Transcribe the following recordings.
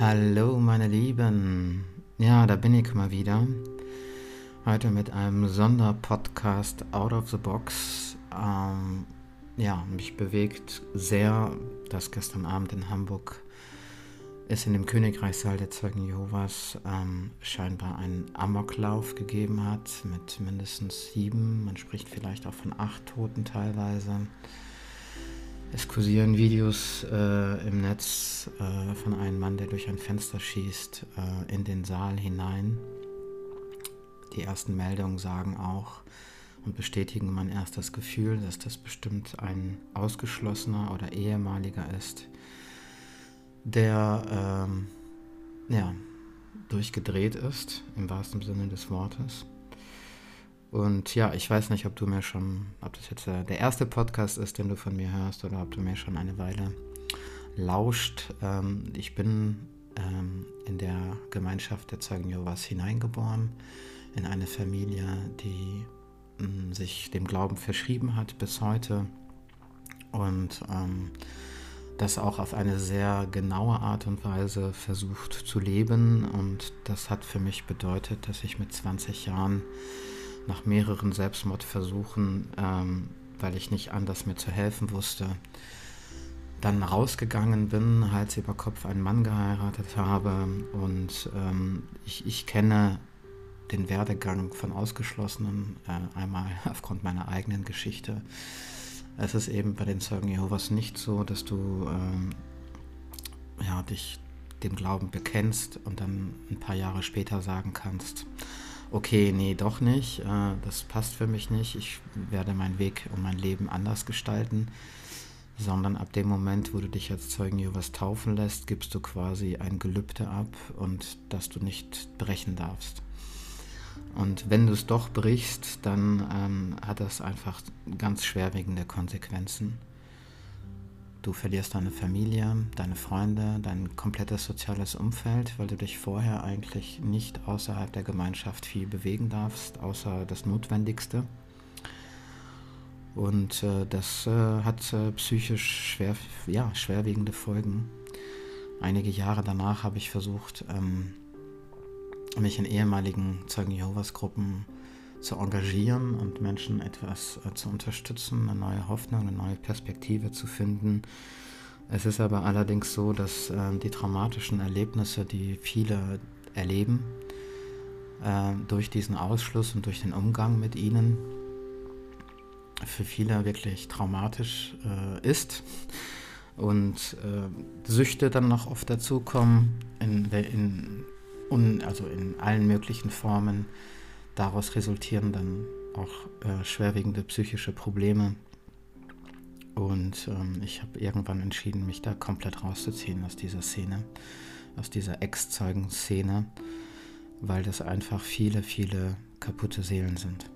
Hallo meine Lieben. Ja, da bin ich mal wieder. Heute mit einem Sonderpodcast Out of the Box. Ähm, ja, mich bewegt sehr, dass gestern Abend in Hamburg es in dem Königreichssaal der Zeugen Jehovas ähm, scheinbar einen Amoklauf gegeben hat mit mindestens sieben, man spricht vielleicht auch von acht Toten teilweise. Es kursieren Videos äh, im Netz äh, von einem Mann, der durch ein Fenster schießt äh, in den Saal hinein. Die ersten Meldungen sagen auch und bestätigen mein erstes Gefühl, dass das bestimmt ein ausgeschlossener oder ehemaliger ist, der ähm, ja, durchgedreht ist, im wahrsten Sinne des Wortes. Und ja, ich weiß nicht, ob du mir schon, ob das jetzt der erste Podcast ist, den du von mir hörst, oder ob du mir schon eine Weile lauscht. Ähm, ich bin ähm, in der Gemeinschaft der Zeugen Jehovas hineingeboren, in eine Familie, die ähm, sich dem Glauben verschrieben hat bis heute und ähm, das auch auf eine sehr genaue Art und Weise versucht zu leben. Und das hat für mich bedeutet, dass ich mit 20 Jahren nach mehreren Selbstmordversuchen, ähm, weil ich nicht anders mir zu helfen wusste, dann rausgegangen bin, Hals über Kopf einen Mann geheiratet habe und ähm, ich, ich kenne den Werdegang von Ausgeschlossenen, äh, einmal aufgrund meiner eigenen Geschichte. Es ist eben bei den Zeugen Jehovas nicht so, dass du ähm, ja, dich dem Glauben bekennst und dann ein paar Jahre später sagen kannst, okay, nee, doch nicht, äh, das passt für mich nicht, ich werde meinen Weg und mein Leben anders gestalten, sondern ab dem Moment, wo du dich als Zeugen Jehovas taufen lässt, gibst du quasi ein Gelübde ab und das du nicht brechen darfst. Und wenn du es doch brichst, dann ähm, hat das einfach ganz schwerwiegende Konsequenzen. Du verlierst deine Familie, deine Freunde, dein komplettes soziales Umfeld, weil du dich vorher eigentlich nicht außerhalb der Gemeinschaft viel bewegen darfst, außer das Notwendigste. Und äh, das äh, hat äh, psychisch schwer, ja, schwerwiegende Folgen. Einige Jahre danach habe ich versucht, ähm, mich in ehemaligen Zeugen Jehovas Gruppen zu engagieren und Menschen etwas äh, zu unterstützen, eine neue Hoffnung, eine neue Perspektive zu finden. Es ist aber allerdings so, dass äh, die traumatischen Erlebnisse, die viele erleben, äh, durch diesen Ausschluss und durch den Umgang mit ihnen, für viele wirklich traumatisch äh, ist und äh, Süchte dann noch oft dazukommen, in, in, also in allen möglichen Formen daraus resultieren dann auch äh, schwerwiegende psychische Probleme. Und ähm, ich habe irgendwann entschieden, mich da komplett rauszuziehen aus dieser Szene, aus dieser Ex-Zeugen-Szene, weil das einfach viele, viele kaputte Seelen sind.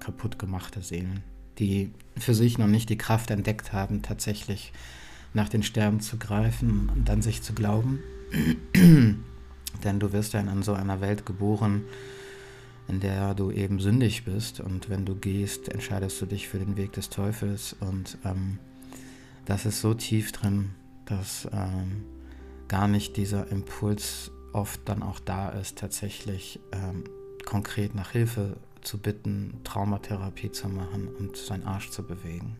Kaputt gemachte Seelen, die für sich noch nicht die Kraft entdeckt haben, tatsächlich nach den Sterben zu greifen und dann sich zu glauben. Denn du wirst ja in so einer Welt geboren, in der du eben sündig bist und wenn du gehst, entscheidest du dich für den Weg des Teufels und ähm, das ist so tief drin, dass ähm, gar nicht dieser Impuls oft dann auch da ist, tatsächlich ähm, konkret nach Hilfe zu bitten, Traumatherapie zu machen und seinen Arsch zu bewegen.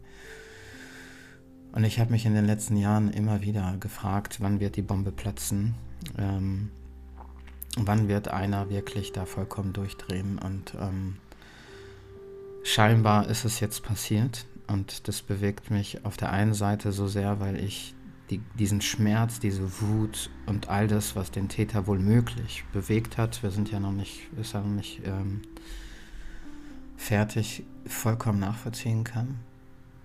Und ich habe mich in den letzten Jahren immer wieder gefragt, wann wird die Bombe platzen? Ähm, wann wird einer wirklich da vollkommen durchdrehen. Und ähm, scheinbar ist es jetzt passiert. Und das bewegt mich auf der einen Seite so sehr, weil ich die, diesen Schmerz, diese Wut und all das, was den Täter wohl möglich bewegt hat, wir sind ja noch nicht, ist ja noch nicht ähm, fertig, vollkommen nachvollziehen kann.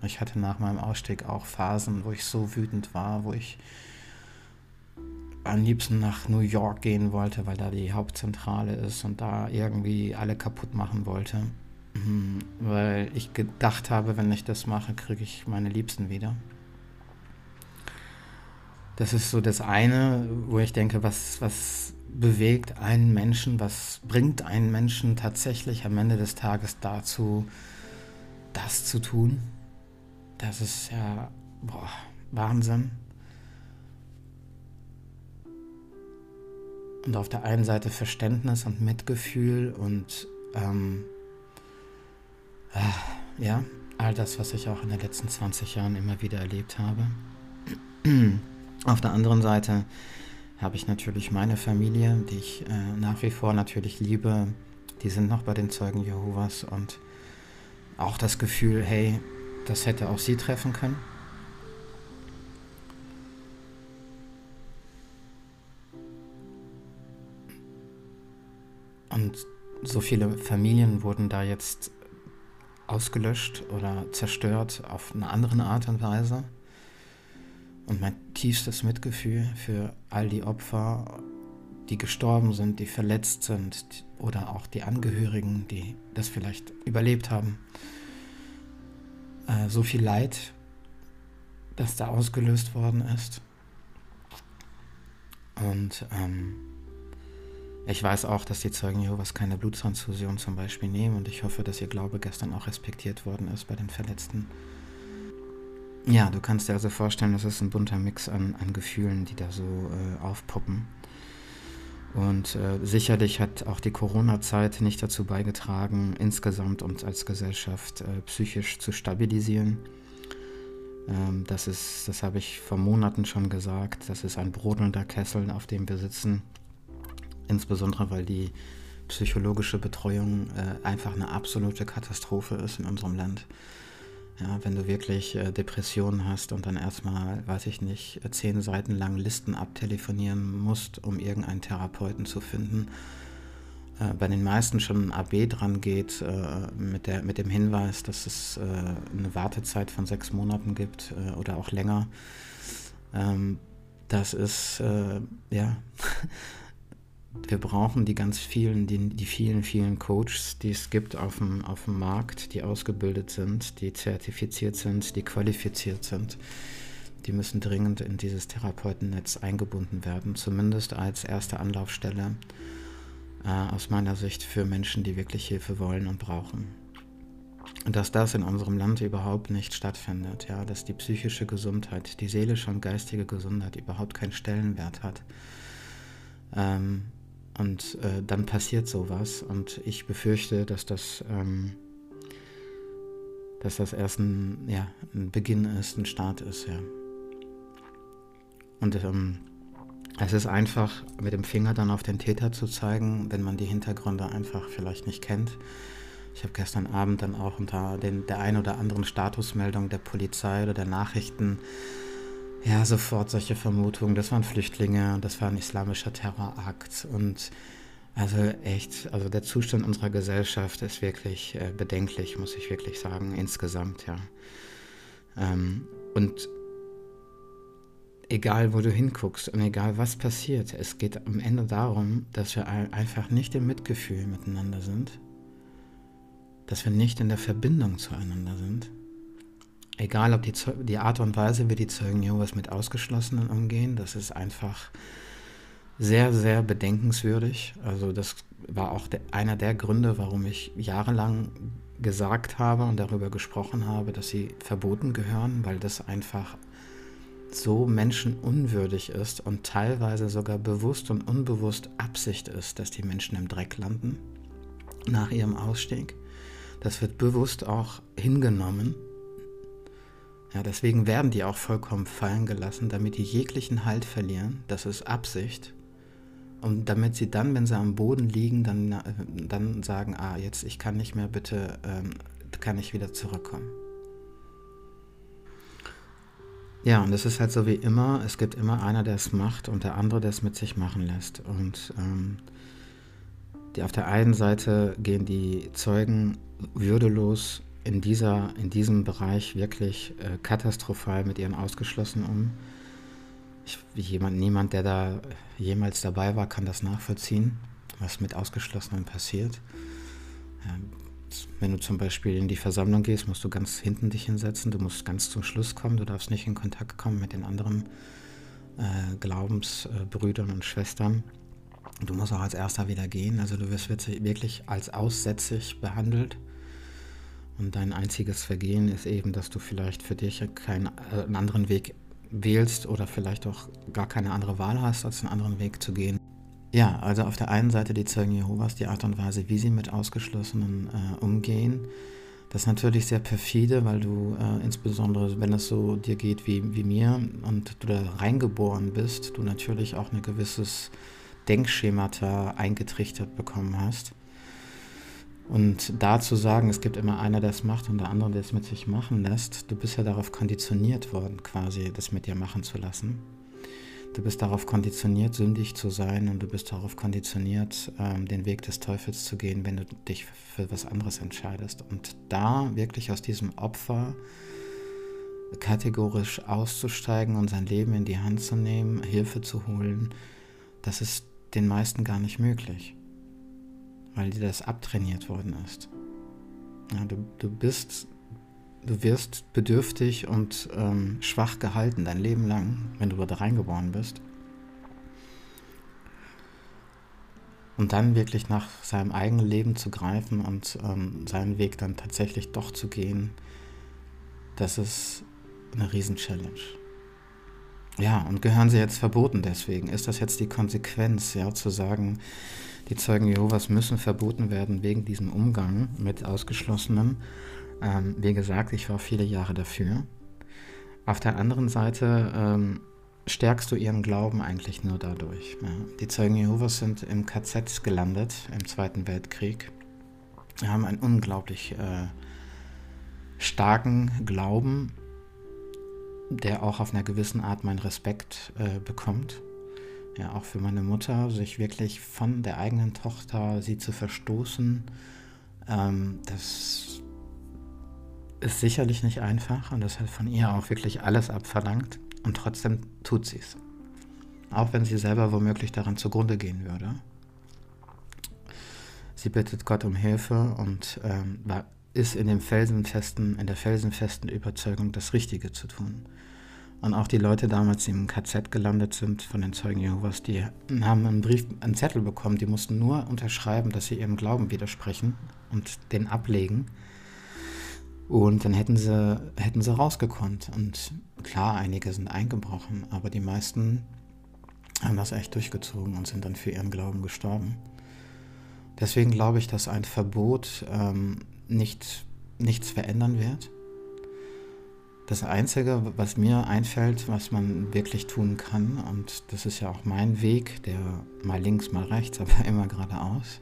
Ich hatte nach meinem Ausstieg auch Phasen, wo ich so wütend war, wo ich am liebsten nach New York gehen wollte, weil da die Hauptzentrale ist und da irgendwie alle kaputt machen wollte. Mhm. Weil ich gedacht habe, wenn ich das mache, kriege ich meine Liebsten wieder. Das ist so das eine, wo ich denke, was, was bewegt einen Menschen, was bringt einen Menschen tatsächlich am Ende des Tages dazu, das zu tun. Das ist ja boah, Wahnsinn. Und auf der einen Seite Verständnis und Mitgefühl und ähm, äh, ja, all das, was ich auch in den letzten 20 Jahren immer wieder erlebt habe. Auf der anderen Seite habe ich natürlich meine Familie, die ich äh, nach wie vor natürlich liebe. Die sind noch bei den Zeugen Jehovas und auch das Gefühl, hey, das hätte auch sie treffen können. So viele Familien wurden da jetzt ausgelöscht oder zerstört auf eine andere Art und Weise. Und mein tiefstes Mitgefühl für all die Opfer, die gestorben sind, die verletzt sind oder auch die Angehörigen, die das vielleicht überlebt haben. Äh, so viel Leid, das da ausgelöst worden ist. Und ähm, ich weiß auch, dass die Zeugen Jehovas keine Bluttransfusion zum Beispiel nehmen und ich hoffe, dass ihr Glaube gestern auch respektiert worden ist bei den Verletzten. Ja, du kannst dir also vorstellen, das ist ein bunter Mix an, an Gefühlen, die da so äh, aufpoppen. Und äh, sicherlich hat auch die Corona-Zeit nicht dazu beigetragen, insgesamt uns als Gesellschaft äh, psychisch zu stabilisieren. Ähm, das ist, das habe ich vor Monaten schon gesagt, das ist ein brodelnder Kessel, auf dem wir sitzen. Insbesondere weil die psychologische Betreuung äh, einfach eine absolute Katastrophe ist in unserem Land. Ja, wenn du wirklich äh, Depressionen hast und dann erstmal, weiß ich nicht, zehn Seiten lang Listen abtelefonieren musst, um irgendeinen Therapeuten zu finden. Äh, bei den meisten schon ein AB dran geht, äh, mit, der, mit dem Hinweis, dass es äh, eine Wartezeit von sechs Monaten gibt äh, oder auch länger. Ähm, das ist, äh, ja, wir brauchen die ganz vielen, die, die vielen, vielen Coaches, die es gibt auf dem, auf dem Markt, die ausgebildet sind, die zertifiziert sind, die qualifiziert sind. Die müssen dringend in dieses Therapeutennetz eingebunden werden, zumindest als erste Anlaufstelle äh, aus meiner Sicht für Menschen, die wirklich Hilfe wollen und brauchen. Und dass das in unserem Land überhaupt nicht stattfindet, ja, dass die psychische Gesundheit, die seelische und geistige Gesundheit überhaupt keinen Stellenwert hat. Ähm, und äh, dann passiert sowas und ich befürchte, dass das, ähm, dass das erst ein, ja, ein Beginn ist, ein Start ist, ja. Und ähm, es ist einfach, mit dem Finger dann auf den Täter zu zeigen, wenn man die Hintergründe einfach vielleicht nicht kennt. Ich habe gestern Abend dann auch unter den, der ein oder anderen Statusmeldung der Polizei oder der Nachrichten ja, sofort solche Vermutungen, das waren Flüchtlinge, das war ein islamischer Terrorakt. Und also echt, also der Zustand unserer Gesellschaft ist wirklich äh, bedenklich, muss ich wirklich sagen, insgesamt, ja. Ähm, und egal, wo du hinguckst und egal, was passiert, es geht am Ende darum, dass wir einfach nicht im Mitgefühl miteinander sind, dass wir nicht in der Verbindung zueinander sind egal ob die, die Art und Weise, wie die Zeugen Jehovas mit Ausgeschlossenen umgehen, das ist einfach sehr, sehr bedenkenswürdig. Also das war auch der, einer der Gründe, warum ich jahrelang gesagt habe und darüber gesprochen habe, dass sie verboten gehören, weil das einfach so menschenunwürdig ist und teilweise sogar bewusst und unbewusst Absicht ist, dass die Menschen im Dreck landen nach ihrem Ausstieg. Das wird bewusst auch hingenommen ja, deswegen werden die auch vollkommen fallen gelassen, damit die jeglichen Halt verlieren. Das ist Absicht. Und damit sie dann, wenn sie am Boden liegen, dann, äh, dann sagen, ah, jetzt ich kann nicht mehr, bitte ähm, kann ich wieder zurückkommen. Ja, und es ist halt so wie immer, es gibt immer einer, der es macht und der andere, der es mit sich machen lässt. Und ähm, die, auf der einen Seite gehen die Zeugen würdelos in, dieser, in diesem Bereich wirklich äh, katastrophal mit ihren Ausgeschlossenen um. Ich, jemand, niemand, der da jemals dabei war, kann das nachvollziehen, was mit Ausgeschlossenen passiert. Ähm, wenn du zum Beispiel in die Versammlung gehst, musst du ganz hinten dich hinsetzen, du musst ganz zum Schluss kommen, du darfst nicht in Kontakt kommen mit den anderen äh, Glaubensbrüdern und Schwestern. Du musst auch als erster wieder gehen, also du wirst wirklich als aussätzig behandelt. Und dein einziges Vergehen ist eben, dass du vielleicht für dich keinen äh, einen anderen Weg wählst oder vielleicht auch gar keine andere Wahl hast, als einen anderen Weg zu gehen. ja, also auf der einen Seite die Zeugen Jehovas, die Art und Weise, wie sie mit Ausgeschlossenen äh, umgehen. Das ist natürlich sehr perfide, weil du äh, insbesondere, wenn es so dir geht wie, wie mir und du da reingeboren bist, du natürlich auch ein gewisses Denkschemata eingetrichtert bekommen hast. Und da zu sagen, es gibt immer einer, der es macht und der andere, der es mit sich machen lässt, du bist ja darauf konditioniert worden, quasi das mit dir machen zu lassen. Du bist darauf konditioniert, sündig zu sein und du bist darauf konditioniert, ähm, den Weg des Teufels zu gehen, wenn du dich für was anderes entscheidest. Und da wirklich aus diesem Opfer kategorisch auszusteigen und sein Leben in die Hand zu nehmen, Hilfe zu holen, das ist den meisten gar nicht möglich, weil dir das abtrainiert worden ist. Ja, du, du bist du wirst bedürftig und ähm, schwach gehalten dein Leben lang, wenn du dort reingeboren bist. Und dann wirklich nach seinem eigenen Leben zu greifen und ähm, seinen Weg dann tatsächlich doch zu gehen, das ist eine Riesen-Challenge. Ja, und gehören sie jetzt verboten deswegen? Ist das jetzt die Konsequenz, ja, zu sagen, die Zeugen Jehovas müssen verboten werden wegen diesem Umgang mit Ausgeschlossenen? Ähm, wie gesagt, ich war viele Jahre dafür. Auf der anderen Seite ähm, stärkst du ihren Glauben eigentlich nur dadurch. Ja. Die Zeugen Jehovas sind im KZ gelandet im Zweiten Weltkrieg. Sie haben einen unglaublich äh, starken Glauben, der auch auf einer gewissen Art meinen Respekt äh, bekommt. Ja, auch für meine Mutter, sich wirklich von der eigenen Tochter, sie zu verstoßen, ähm, das ist sicherlich nicht einfach und das hat von ihr auch wirklich alles abverlangt und trotzdem tut sie es. Auch wenn sie selber womöglich daran zugrunde gehen würde. Sie bittet Gott um Hilfe und ähm, ist in dem felsenfesten, in der felsenfesten Überzeugung, das Richtige zu tun. Und auch die Leute damals, die im KZ gelandet sind von den Zeugen Jehovas, die haben einen Brief, einen Zettel bekommen, die mussten nur unterschreiben, dass sie ihrem Glauben widersprechen und den ablegen. Und dann hätten sie, hätten sie rausgekonnt. Und klar, einige sind eingebrochen, aber die meisten haben das echt durchgezogen und sind dann für ihren Glauben gestorben. Deswegen glaube ich, dass ein Verbot ähm, nicht, nichts verändern wird. Das Einzige, was mir einfällt, was man wirklich tun kann, und das ist ja auch mein Weg, der mal links, mal rechts, aber immer geradeaus,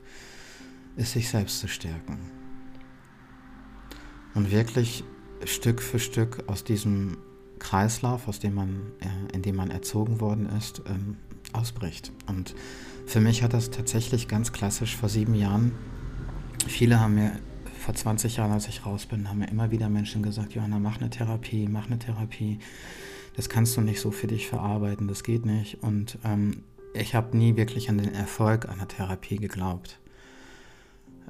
ist sich selbst zu stärken und wirklich Stück für Stück aus diesem Kreislauf, aus dem man, äh, in dem man erzogen worden ist, ähm, ausbricht. Und für mich hat das tatsächlich ganz klassisch vor sieben Jahren, viele haben mir vor 20 Jahren, als ich raus bin, haben mir immer wieder Menschen gesagt, Johanna, mach eine Therapie, mach eine Therapie. Das kannst du nicht so für dich verarbeiten, das geht nicht. Und ähm, ich habe nie wirklich an den Erfolg einer Therapie geglaubt.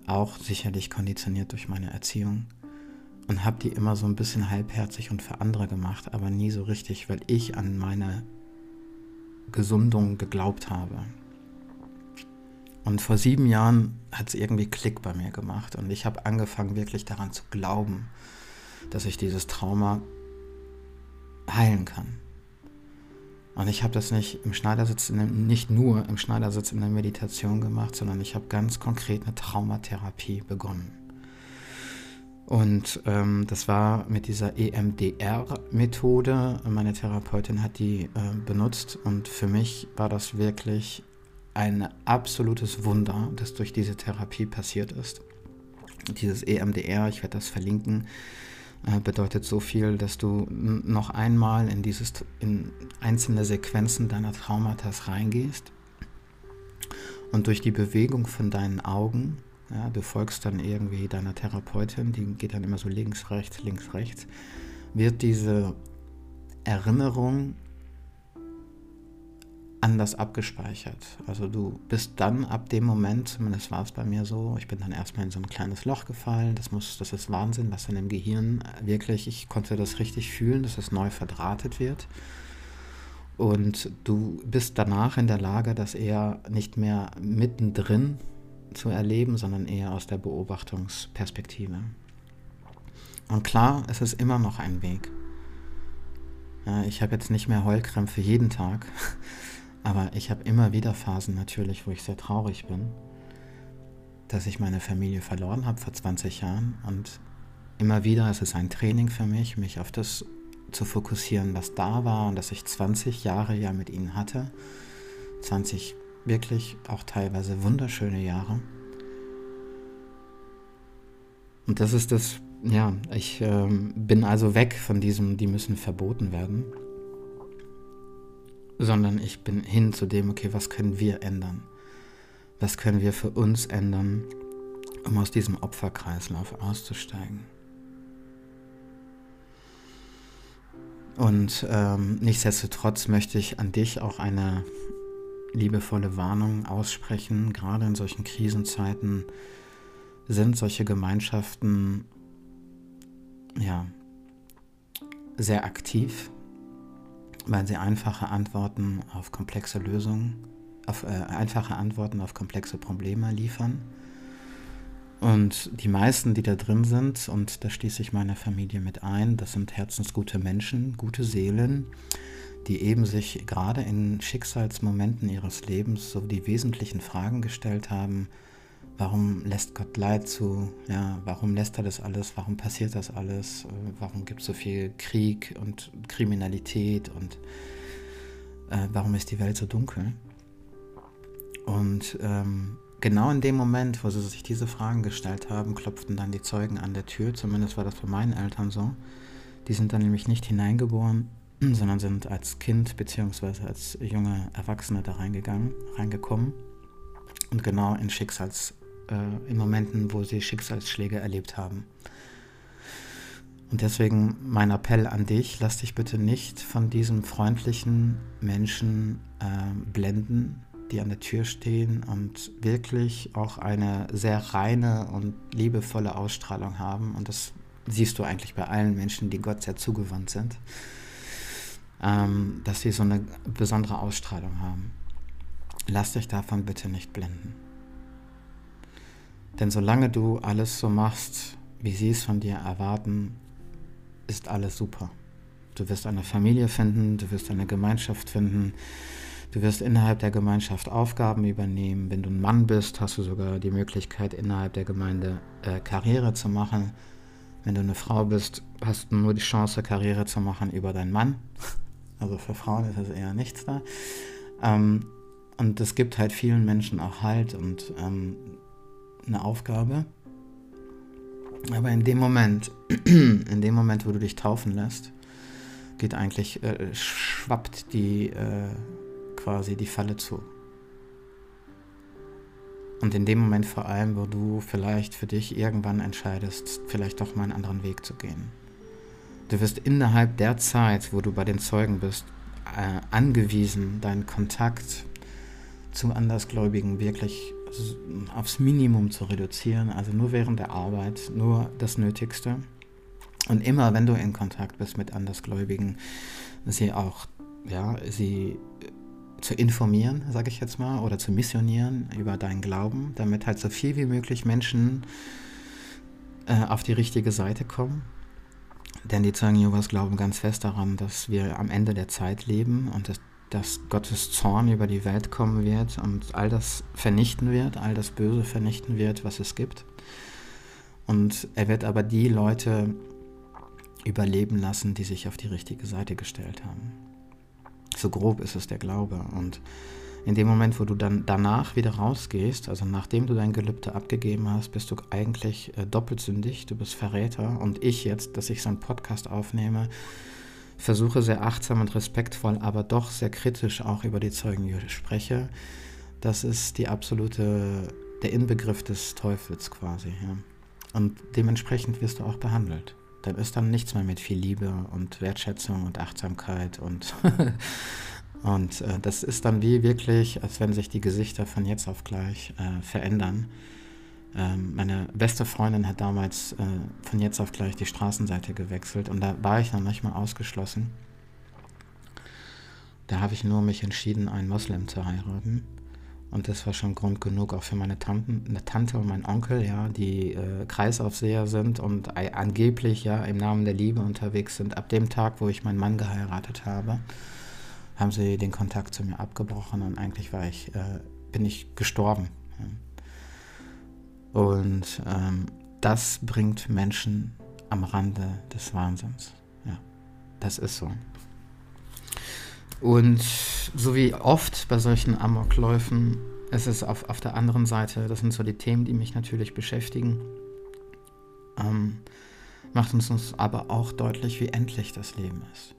Auch sicherlich konditioniert durch meine Erziehung und habe die immer so ein bisschen halbherzig und für andere gemacht, aber nie so richtig, weil ich an meine Gesundung geglaubt habe. Und vor sieben Jahren hat es irgendwie Klick bei mir gemacht und ich habe angefangen wirklich daran zu glauben, dass ich dieses Trauma heilen kann. Und ich habe das nicht im Schneidersitz, nicht nur im Schneidersitz in der Meditation gemacht, sondern ich habe ganz konkret eine Traumatherapie begonnen. Und ähm, das war mit dieser EMDR-Methode. Meine Therapeutin hat die äh, benutzt und für mich war das wirklich ein absolutes Wunder, das durch diese Therapie passiert ist. Dieses EMDR, ich werde das verlinken, äh, bedeutet so viel, dass du noch einmal in dieses in einzelne Sequenzen deiner Traumata reingehst und durch die Bewegung von deinen Augen ja, du folgst dann irgendwie deiner Therapeutin, die geht dann immer so links, rechts, links, rechts. Wird diese Erinnerung anders abgespeichert. Also du bist dann ab dem Moment, zumindest war es bei mir so, ich bin dann erstmal in so ein kleines Loch gefallen. Das muss, das ist Wahnsinn, was dann im Gehirn wirklich, ich konnte das richtig fühlen, dass es neu verdrahtet wird. Und du bist danach in der Lage, das eher nicht mehr mittendrin zu erleben, sondern eher aus der Beobachtungsperspektive. Und klar, es ist immer noch ein Weg. Ich habe jetzt nicht mehr Heulkrämpfe jeden Tag, Aber ich habe immer wieder Phasen natürlich, wo ich sehr traurig bin, dass ich meine Familie verloren habe vor 20 Jahren. Und immer wieder ist es ein Training für mich, mich auf das zu fokussieren, was da war und dass ich 20 Jahre ja mit ihnen hatte. 20 wirklich auch teilweise wunderschöne Jahre. Und das ist das, ja, ich ähm, bin also weg von diesem, die müssen verboten werden sondern ich bin hin zu dem, okay, was können wir ändern? Was können wir für uns ändern, um aus diesem Opferkreislauf auszusteigen? Und ähm, nichtsdestotrotz möchte ich an dich auch eine liebevolle Warnung aussprechen. Gerade in solchen Krisenzeiten sind solche Gemeinschaften ja sehr aktiv weil sie einfache Antworten auf komplexe Lösungen, auf äh, einfache Antworten auf komplexe Probleme liefern. Und die meisten, die da drin sind, und da schließe ich meine Familie mit ein, das sind herzensgute Menschen, gute Seelen, die eben sich gerade in Schicksalsmomenten ihres Lebens so die wesentlichen Fragen gestellt haben, warum lässt Gott Leid zu? Ja, warum lässt er das alles? Warum passiert das alles? Warum gibt es so viel Krieg und Kriminalität und äh, warum ist die Welt so dunkel? Und ähm, genau in dem Moment, wo sie sich diese Fragen gestellt haben, klopften dann die Zeugen an der Tür. Zumindest war das bei meinen Eltern so. Die sind dann nämlich nicht hineingeboren, sondern sind als Kind bzw. als junge Erwachsene da reingegangen, reingekommen und genau in Schicksals äh, in Momenten, wo sie Schicksalsschläge erlebt haben. Und deswegen mein Appell an dich, lass dich bitte nicht von diesem freundlichen Menschen äh, blenden, die an der Tür stehen und wirklich auch eine sehr reine und liebevolle Ausstrahlung haben. Und das siehst du eigentlich bei allen Menschen, die Gott sehr zugewandt sind, ähm, dass sie so eine besondere Ausstrahlung haben. Lass dich davon bitte nicht blenden. Denn solange du alles so machst, wie sie es von dir erwarten, ist alles super. Du wirst eine Familie finden, du wirst eine Gemeinschaft finden, du wirst innerhalb der Gemeinschaft Aufgaben übernehmen. Wenn du ein Mann bist, hast du sogar die Möglichkeit, innerhalb der Gemeinde äh, Karriere zu machen. Wenn du eine Frau bist, hast du nur die Chance, Karriere zu machen über deinen Mann. Also für Frauen ist das eher nichts da. Ähm, und es gibt halt vielen Menschen auch Halt und ähm, eine Aufgabe. Aber in dem Moment, in dem Moment, wo du dich taufen lässt, geht eigentlich, äh, schwappt die äh, quasi die Falle zu. Und in dem Moment vor allem, wo du vielleicht für dich irgendwann entscheidest, vielleicht doch mal einen anderen Weg zu gehen. Du wirst innerhalb der Zeit, wo du bei den Zeugen bist, äh, angewiesen, deinen Kontakt zu Andersgläubigen wirklich aufs Minimum zu reduzieren, also nur während der Arbeit, nur das Nötigste. Und immer, wenn du in Kontakt bist mit Andersgläubigen, sie auch, ja, sie zu informieren, sage ich jetzt mal, oder zu missionieren über deinen Glauben, damit halt so viel wie möglich Menschen äh, auf die richtige Seite kommen. Denn die Zeugen Jehovas glauben ganz fest daran, dass wir am Ende der Zeit leben und dass dass Gottes Zorn über die Welt kommen wird und all das vernichten wird, all das Böse vernichten wird, was es gibt. Und er wird aber die Leute überleben lassen, die sich auf die richtige Seite gestellt haben. So grob ist es der Glaube. Und in dem Moment, wo du dann danach wieder rausgehst, also nachdem du dein Gelübde abgegeben hast, bist du eigentlich äh, doppelt sündig, du bist Verräter. Und ich jetzt, dass ich so einen Podcast aufnehme, versuche sehr achtsam und respektvoll, aber doch sehr kritisch auch über die Zeugen spreche, das ist die absolute, der Inbegriff des Teufels quasi. Ja. Und dementsprechend wirst du auch behandelt. Dann ist dann nichts mehr mit viel Liebe und Wertschätzung und Achtsamkeit und, und äh, das ist dann wie wirklich, als wenn sich die Gesichter von jetzt auf gleich äh, verändern. Ähm, meine beste Freundin hat damals äh, von jetzt auf gleich die Straßenseite gewechselt und da war ich dann manchmal ausgeschlossen. Da habe ich nur mich entschieden, einen Moslem zu heiraten. Und das war schon Grund genug auch für meine Tanten, eine Tante und meinen Onkel, ja, die äh, Kreisaufseher sind und angeblich ja im Namen der Liebe unterwegs sind, ab dem Tag, wo ich meinen Mann geheiratet habe. haben sie den Kontakt zu mir abgebrochen und eigentlich war ich, äh, bin ich gestorben. Und ähm, das bringt Menschen am Rande des Wahnsinns. Ja, das ist so. Und so wie oft bei solchen Amokläufen, ist es auf, auf der anderen Seite, das sind so die Themen, die mich natürlich beschäftigen, ähm, macht uns, uns aber auch deutlich, wie endlich das Leben ist.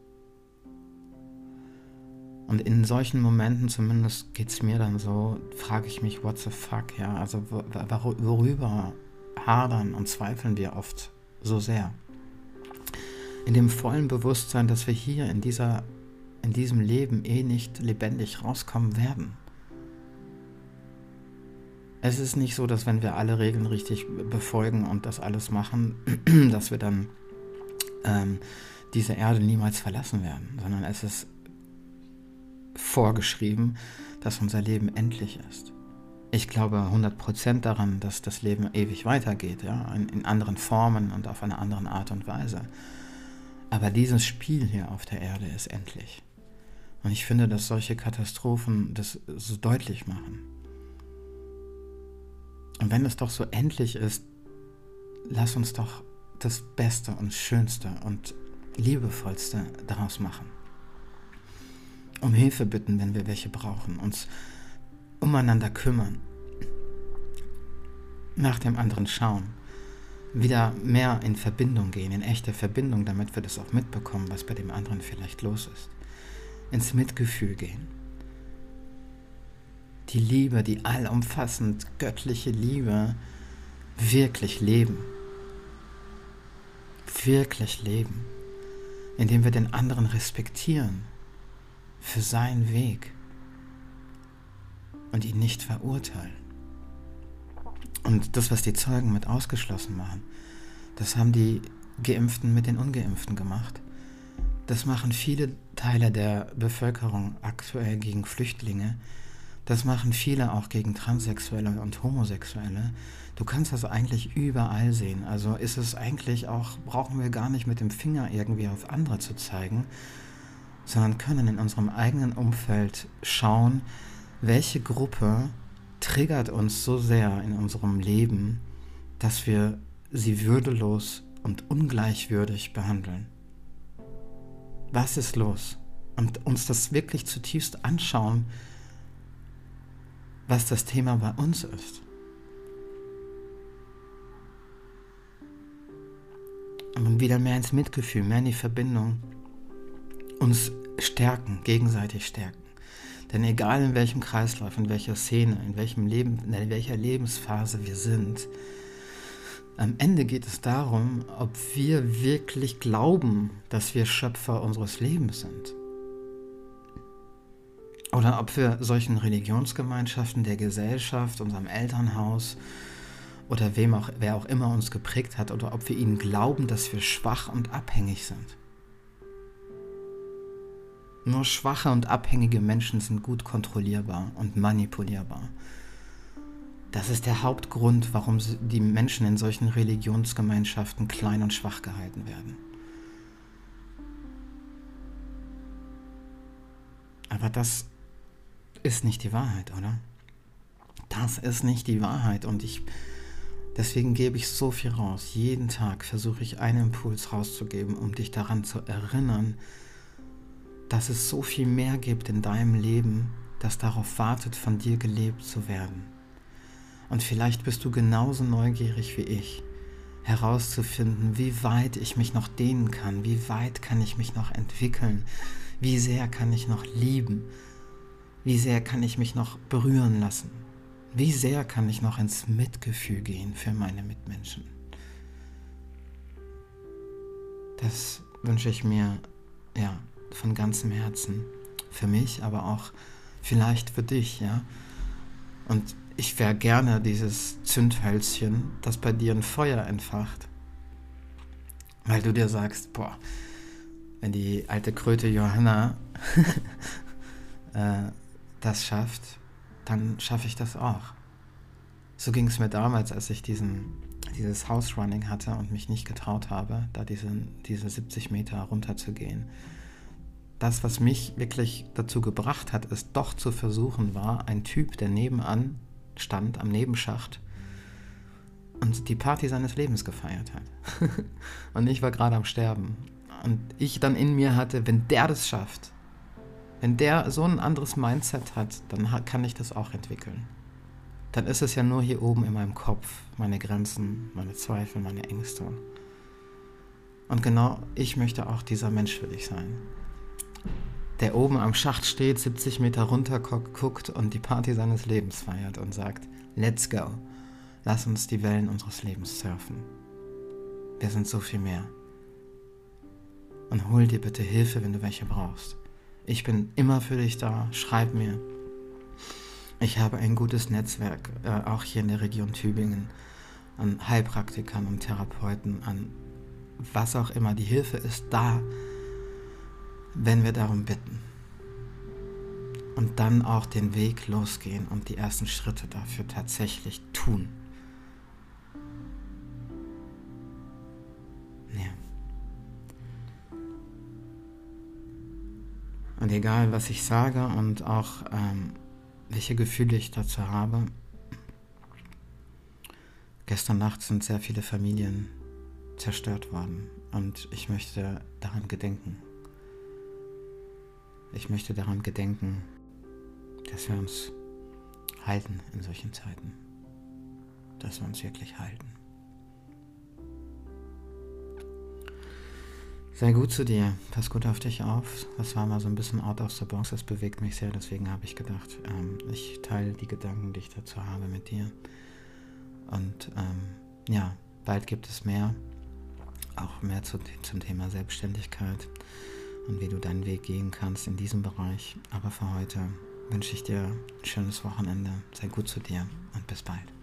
Und in solchen Momenten, zumindest geht es mir dann so, frage ich mich, what the fuck, ja, also worüber hadern und zweifeln wir oft so sehr. In dem vollen Bewusstsein, dass wir hier in, dieser, in diesem Leben eh nicht lebendig rauskommen werden. Es ist nicht so, dass wenn wir alle Regeln richtig befolgen und das alles machen, dass wir dann ähm, diese Erde niemals verlassen werden, sondern es ist vorgeschrieben, dass unser Leben endlich ist. Ich glaube 100% daran, dass das Leben ewig weitergeht, ja, in, in anderen Formen und auf eine andere Art und Weise. Aber dieses Spiel hier auf der Erde ist endlich. Und ich finde, dass solche Katastrophen das so deutlich machen. Und wenn es doch so endlich ist, lass uns doch das Beste und Schönste und Liebevollste daraus machen um Hilfe bitten, wenn wir welche brauchen, uns umeinander kümmern, nach dem anderen schauen, wieder mehr in Verbindung gehen, in echte Verbindung, damit wir das auch mitbekommen, was bei dem anderen vielleicht los ist. Ins Mitgefühl gehen. Die Liebe, die allumfassend göttliche Liebe, wirklich leben. Wirklich leben. Indem wir den anderen respektieren, für seinen Weg und ihn nicht verurteilen. Und das, was die Zeugen mit ausgeschlossen machen, das haben die Geimpften mit den Ungeimpften gemacht. Das machen viele Teile der Bevölkerung aktuell gegen Flüchtlinge. Das machen viele auch gegen Transsexuelle und Homosexuelle. Du kannst das eigentlich überall sehen. Also ist es eigentlich auch, brauchen wir gar nicht mit dem Finger irgendwie auf andere zu zeigen, sondern können in unserem eigenen Umfeld schauen, welche Gruppe triggert uns so sehr in unserem Leben, dass wir sie würdelos und ungleichwürdig behandeln. Was ist los? Und uns das wirklich zutiefst anschauen, was das Thema bei uns ist. Und wieder mehr ins Mitgefühl, mehr in die Verbindung uns stärken, gegenseitig stärken. Denn egal in welchem Kreislauf, in welcher Szene, in welchem Leben, in welcher Lebensphase wir sind, am Ende geht es darum, ob wir wirklich glauben, dass wir Schöpfer unseres Lebens sind. Oder ob wir solchen Religionsgemeinschaften der Gesellschaft, unserem Elternhaus oder wem auch, wer auch immer uns geprägt hat, oder ob wir ihnen glauben, dass wir schwach und abhängig sind. Nur schwache und abhängige Menschen sind gut kontrollierbar und manipulierbar. Das ist der Hauptgrund, warum die Menschen in solchen Religionsgemeinschaften klein und schwach gehalten werden. Aber das ist nicht die Wahrheit, oder? Das ist nicht die Wahrheit und ich deswegen gebe ich so viel raus. Jeden Tag versuche ich einen Impuls rauszugeben, um dich daran zu erinnern, dass es so viel mehr gibt in deinem Leben, das darauf wartet, von dir gelebt zu werden. Und vielleicht bist du genauso neugierig wie ich, herauszufinden, wie weit ich mich noch dehnen kann, wie weit kann ich mich noch entwickeln, wie sehr kann ich noch lieben, wie sehr kann ich mich noch berühren lassen, wie sehr kann ich noch ins Mitgefühl gehen für meine Mitmenschen. Das wünsche ich mir, ja, von ganzem Herzen. Für mich, aber auch vielleicht für dich, ja. Und ich wäre gerne dieses Zündhölzchen, das bei dir ein Feuer entfacht. Weil du dir sagst, boah, wenn die alte Kröte Johanna äh, das schafft, dann schaffe ich das auch. So ging es mir damals, als ich diesen, dieses House Running hatte und mich nicht getraut habe, da diese, diese 70 Meter runter zu gehen das, was mich wirklich dazu gebracht hat, es doch zu versuchen, war ein Typ, der nebenan stand, am Nebenschacht und die Party seines Lebens gefeiert hat. und ich war gerade am Sterben. Und ich dann in mir hatte, wenn der das schafft, wenn der so ein anderes Mindset hat, dann kann ich das auch entwickeln. Dann ist es ja nur hier oben in meinem Kopf, meine Grenzen, meine Zweifel, meine Ängste. Und genau ich möchte auch dieser Mensch für dich sein. Der oben am Schacht steht, 70 Meter runter guckt und die Party seines Lebens feiert und sagt, let's go. Lass uns die Wellen unseres Lebens surfen. Wir sind so viel mehr. Und hol dir bitte Hilfe, wenn du welche brauchst. Ich bin immer für dich da. Schreib mir. Ich habe ein gutes Netzwerk, äh, auch hier in der Region Tübingen, an Heilpraktikern und Therapeuten, an was auch immer. Die Hilfe ist da, wenn wir darum bitten. Und dann auch den Weg losgehen und die ersten Schritte dafür tatsächlich tun. Ja. Und egal, was ich sage und auch ähm, welche Gefühle ich dazu habe, gestern Nacht sind sehr viele Familien zerstört worden und ich möchte daran gedenken. Ich möchte daran gedenken, dass wir uns halten in solchen Zeiten. Dass wir uns wirklich halten. Sei gut zu dir, pass gut auf dich auf. Das war mal so ein bisschen out of the box, das bewegt mich sehr, deswegen habe ich gedacht, ähm, ich teile die Gedanken, die ich dazu habe mit dir. Und ähm, ja, bald gibt es mehr, auch mehr zu, zum Thema Selbstständigkeit und wie du deinen Weg gehen kannst in diesem Bereich. Aber für heute wünsche ich dir ein schönes Wochenende. Sei gut zu dir und bis bald.